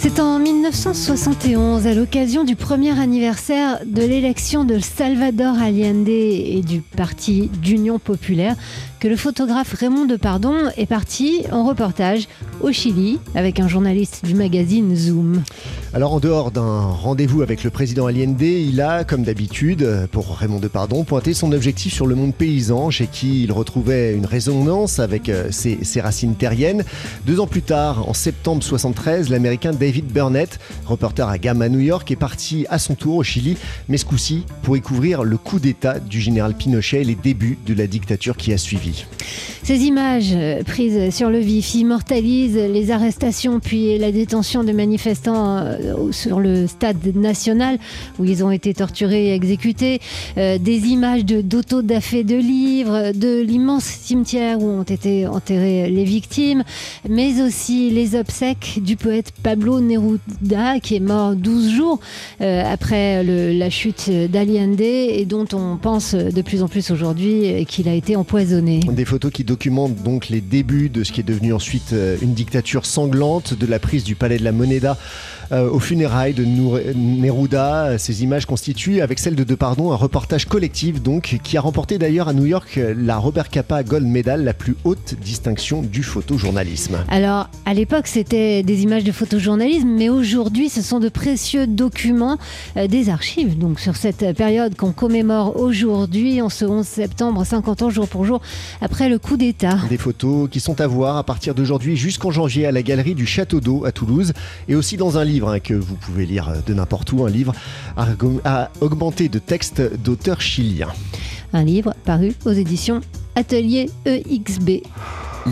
C'est en 1971, à l'occasion du premier anniversaire de l'élection de Salvador Allende et du parti d'Union populaire, que le photographe Raymond Depardon est parti en reportage au Chili avec un journaliste du magazine Zoom. Alors en dehors d'un rendez-vous avec le président Allende, il a, comme d'habitude, pour Raymond Depardon, pointé son objectif sur le monde paysan, chez qui il retrouvait une résonance avec euh, ses, racines terriennes. Deux ans plus tard, en septembre 73, l'américain David Burnett, reporter à Gamma New York, est parti à son tour au Chili, mais ce coup-ci pour y couvrir le coup d'État du général Pinochet et les débuts de la dictature qui a suivi. Ces images prises sur le vif immortalisent les arrestations puis la détention de manifestants euh, sur le stade national où ils ont été torturés et exécutés. Euh, des images d'autodafés de, de livres, de l'immense cimetière où ont été enterrés les victimes, mais aussi les obsèques du poète Pablo Neruda qui est mort 12 jours après le, la chute d'Aliende et dont on pense de plus en plus aujourd'hui qu'il a été empoisonné. Des photos qui documentent donc les débuts de ce qui est devenu ensuite euh, une dictature sanglante, de la prise du palais de la Moneda euh, aux funérailles de Neruda. Ces images constituent, avec celle de Depardon, un reportage collectif donc qui a remporté d'ailleurs à New York la Robert Capa Gold Medal, la plus haute distinction du photojournalisme. Alors, à l'époque, c'était des images de photojournalisme, mais aujourd'hui, ce sont de précieux documents euh, des archives. Donc, sur cette période qu'on commémore aujourd'hui, en ce 11 septembre, 50 ans jour pour jour, après le coup d'État. Des photos qui sont à voir à partir d'aujourd'hui jusqu'en janvier à la galerie du Château d'Eau à Toulouse et aussi dans un livre hein, que vous pouvez lire de n'importe où, un livre à, à augmenter de textes d'auteurs chiliens. Un livre paru aux éditions Atelier EXB.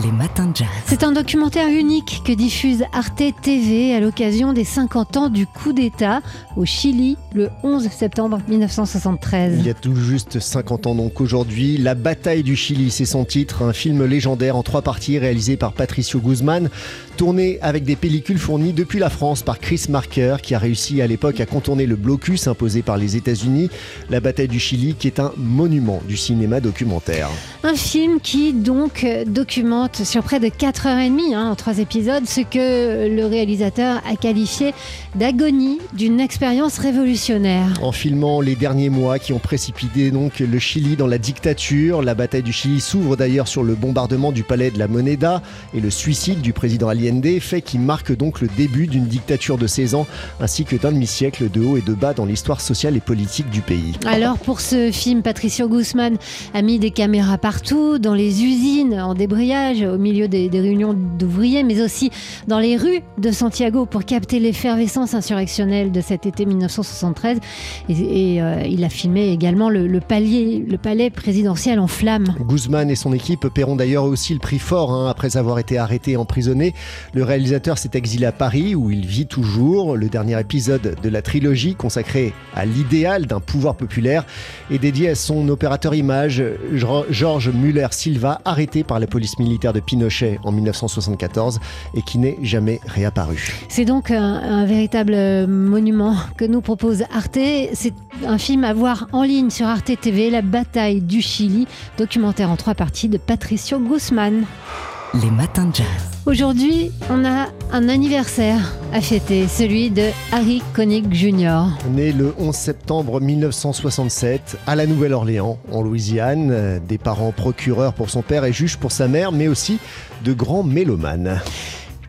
Les matins de jazz. C'est un documentaire unique que diffuse Arte TV à l'occasion des 50 ans du coup d'État au Chili le 11 septembre 1973. Il y a tout juste 50 ans donc aujourd'hui, La bataille du Chili, c'est son titre, un film légendaire en trois parties réalisé par Patricio Guzman, tourné avec des pellicules fournies depuis la France par Chris Marker qui a réussi à l'époque à contourner le blocus imposé par les États-Unis. La bataille du Chili qui est un monument du cinéma documentaire. Un film qui donc documente sur près de 4h30 hein, en trois épisodes ce que le réalisateur a qualifié d'agonie d'une expérience révolutionnaire. En filmant les derniers mois qui ont précipité donc le Chili dans la dictature, la bataille du Chili s'ouvre d'ailleurs sur le bombardement du palais de la Moneda et le suicide du président Allende, fait qui marque donc le début d'une dictature de 16 ans ainsi que d'un demi-siècle de haut et de bas dans l'histoire sociale et politique du pays. Alors pour ce film, Patricio Guzman a mis des caméras partout, dans les usines, en débrayage, au milieu des, des réunions d'ouvriers, mais aussi dans les rues de Santiago pour capter l'effervescence insurrectionnelle de cet été 1973. Et, et euh, il a filmé également le, le, palier, le palais présidentiel en flammes. Guzman et son équipe paieront d'ailleurs aussi le prix fort hein, après avoir été arrêté et emprisonné. Le réalisateur s'est exilé à Paris où il vit toujours. Le dernier épisode de la trilogie consacré à l'idéal d'un pouvoir populaire est dédié à son opérateur image, Georges Muller-Silva, arrêté par la police militaire de Pinochet en 1974 et qui n'est jamais réapparu. C'est donc un, un, véritable monument que nous propose Arte. C'est un film à voir en ligne sur Arte TV, La bataille du Chili, documentaire en trois parties de Patricio Guzman. Les matins de jazz. Aujourd'hui, on a un anniversaire à fêter, celui de Harry Connick Jr. Né le 11 septembre 1967 à la Nouvelle-Orléans, en Louisiane, des parents procureurs pour son père et juges pour sa mère, mais aussi de grands mélomanes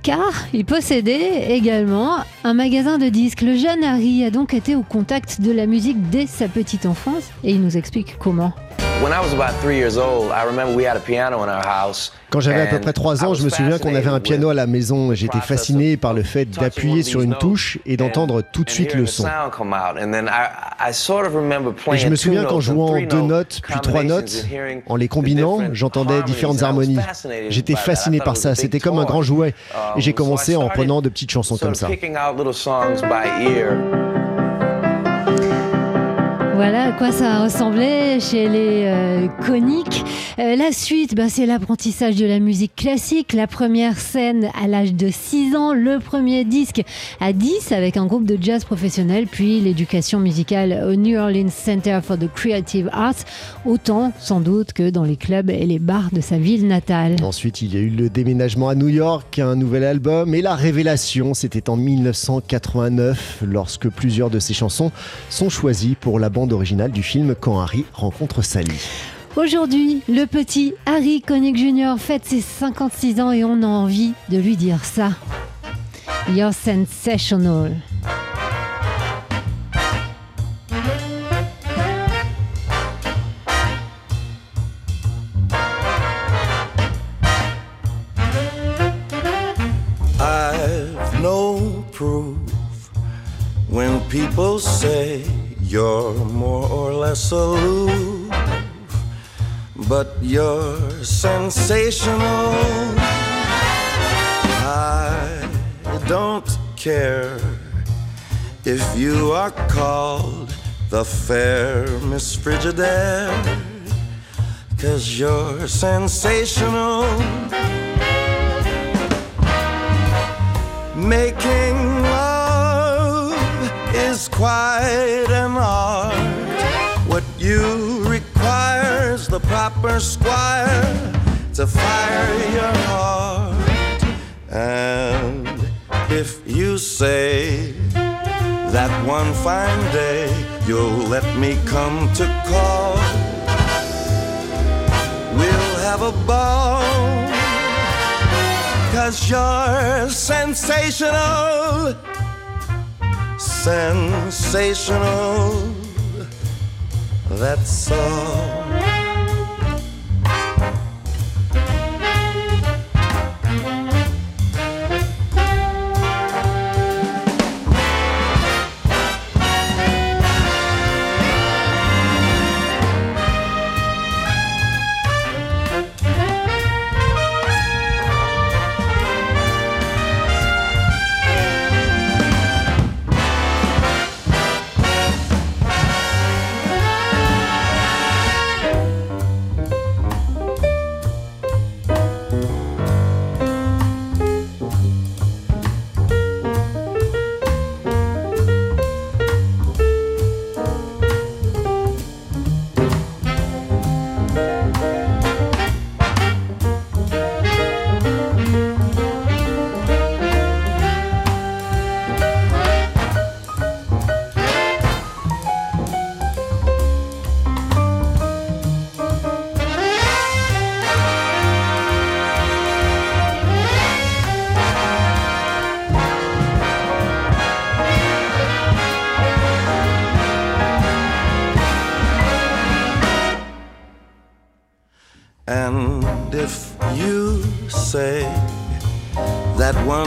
car il possédait également un magasin de disques. Le jeune Harry a donc été au contact de la musique dès sa petite enfance et il nous explique comment. Quand j'avais à peu près 3 ans, je me souviens qu'on avait un piano à la maison. J'étais fasciné par le fait d'appuyer sur une touche et d'entendre tout de suite le son. Et je me souviens qu'en jouant deux notes, puis trois notes, en les combinant, j'entendais différentes harmonies. J'étais fasciné par ça. C'était comme un grand jouet. Et j'ai commencé en prenant de petites chansons comme ça. Voilà à quoi ça ressemblait chez les euh, coniques. Euh, la suite, bah, c'est l'apprentissage de la musique classique. La première scène à l'âge de 6 ans, le premier disque à 10 avec un groupe de jazz professionnel, puis l'éducation musicale au New Orleans Center for the Creative Arts, autant sans doute que dans les clubs et les bars de sa ville natale. Ensuite, il y a eu le déménagement à New York, un nouvel album et la révélation, c'était en 1989 lorsque plusieurs de ses chansons sont choisies pour la bande originale du film Quand Harry rencontre Sally. Aujourd'hui, le petit Harry Connick Jr. fête ses 56 ans et on a envie de lui dire ça. You're sensational. You're more or less aloof, but you're sensational. I don't care if you are called the fair Miss Frigidaire, cause you're sensational. Making love is quite an art. What you require is the proper squire to fire your heart. And if you say that one fine day you'll let me come to call, we'll have a ball. Cause you're sensational, sensational. That's all.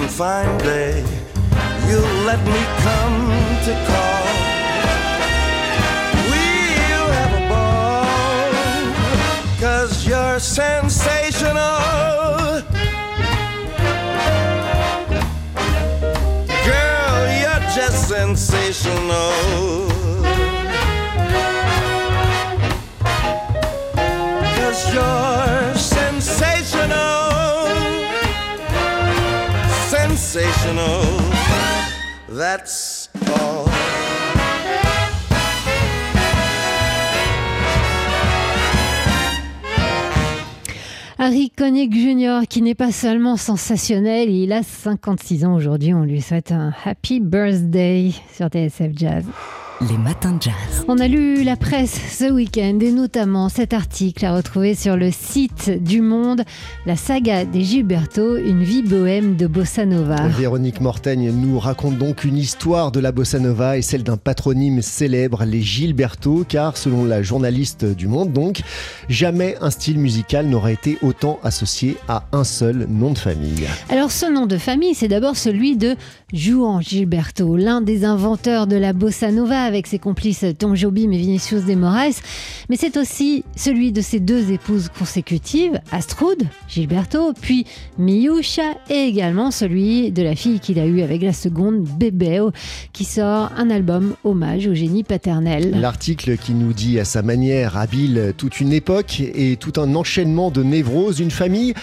One fine day you'll let me come to call, we'll have a ball, cause you're sensational. Girl, you're just sensational. Cause you're That's all. Harry Connick Jr., qui n'est pas seulement sensationnel, il a 56 ans aujourd'hui. On lui souhaite un happy birthday sur TSF Jazz. Les matins de jazz. On a lu la presse ce week-end et notamment cet article à retrouver sur le site du Monde, la saga des Gilberto, une vie bohème de Bossa Nova. Véronique Mortaigne nous raconte donc une histoire de la bossa nova et celle d'un patronyme célèbre, les Gilberto, car selon la journaliste du Monde, donc, jamais un style musical n'aurait été autant associé à un seul nom de famille. Alors ce nom de famille, c'est d'abord celui de Juan Gilberto, l'un des inventeurs de la bossa nova avec ses complices Tom Jobim et Vinicius de Moraes, mais c'est aussi celui de ses deux épouses consécutives, Astrud, Gilberto, puis Miusha, et également celui de la fille qu'il a eue avec la seconde, Bebeo, qui sort un album hommage au génie paternel. L'article qui nous dit à sa manière habile toute une époque et tout un enchaînement de névroses, une famille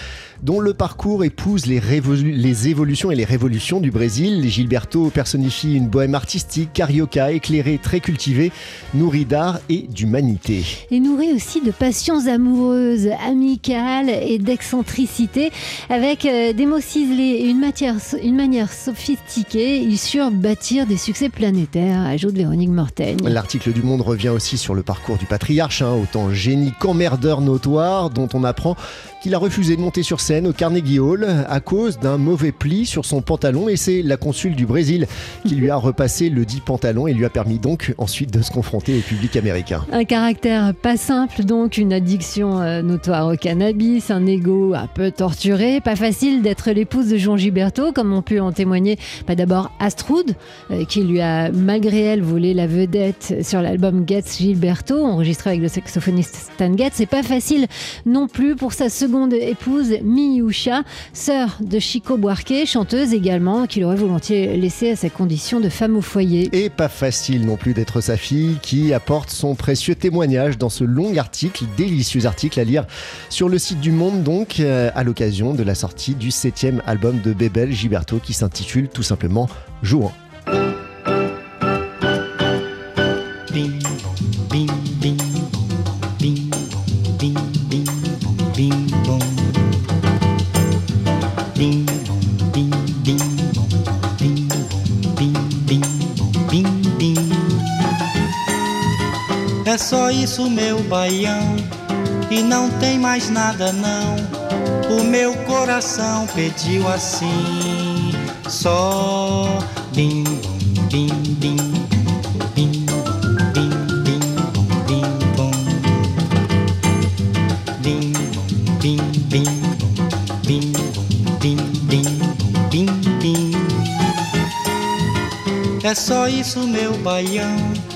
dont le parcours épouse les, les, évolutions et les révolutions du Brésil. Gilberto personnifie une bohème artistique, carioca, éclairée, très cultivée, nourrie d'art et d'humanité. Et nourrie aussi de passions amoureuses, amicales et d'excentricité. Avec euh, des mots ciselés et une, matière, une manière sophistiquée, ils surent bâtir des succès planétaires, ajoute Véronique Mortaigne. L'article du Monde revient aussi sur le parcours du patriarche, hein, autant génie qu'emmerdeur notoire, dont on apprend qu'il a refusé de monter sur scène au Carnegie Hall à cause d'un mauvais pli sur son pantalon et c'est la consul du Brésil qui lui a repassé le dit pantalon et lui a permis donc ensuite de se confronter au public américain. Un caractère pas simple donc, une addiction euh, notoire au cannabis, un ego un peu torturé, pas facile d'être l'épouse de Jean Gilberto comme on peut en témoigner pas d'abord Astrud euh, qui lui a malgré elle volé la vedette sur l'album Getz Gilberto enregistré avec le saxophoniste Stan Getz. C'est pas facile non plus pour sa seconde seconde épouse, Miyusha, sœur de Chico Buarque, chanteuse également, qu'il aurait volontiers laissé à sa condition de femme au foyer. Et pas facile non plus d'être sa fille, qui apporte son précieux témoignage dans ce long article, délicieux article à lire sur le site du Monde, donc euh, à l'occasion de la sortie du septième album de Bébel Gilberto qui s'intitule tout simplement Jouant. Só isso, meu baião, e não tem mais nada não. O meu coração pediu assim, só bim bom. Bim bim. É só isso, meu baião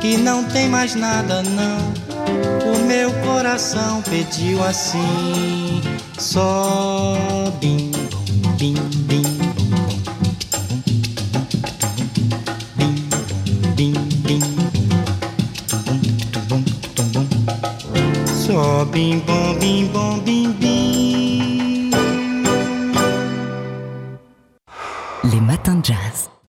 que não tem mais nada não. O meu coração pediu assim, só bim bim bim bim bim só bim bom bim bom bim